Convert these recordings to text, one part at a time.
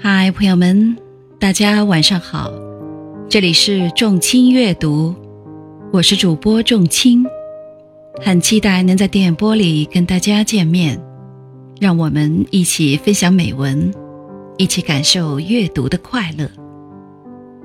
嗨，朋友们，大家晚上好，这里是众卿阅读，我是主播众卿，很期待能在电波里跟大家见面，让我们一起分享美文，一起感受阅读的快乐。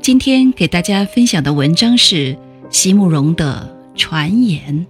今天给大家分享的文章是席慕容的《传言》。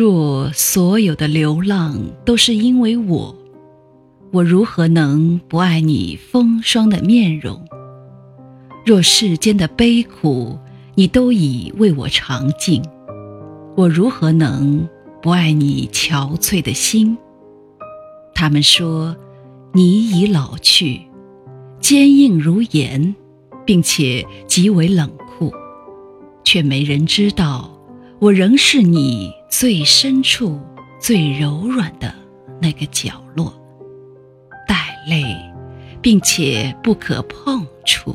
若所有的流浪都是因为我，我如何能不爱你风霜的面容？若世间的悲苦你都已为我尝尽，我如何能不爱你憔悴的心？他们说你已老去，坚硬如岩，并且极为冷酷，却没人知道。我仍是你最深处、最柔软的那个角落，带泪，并且不可碰触。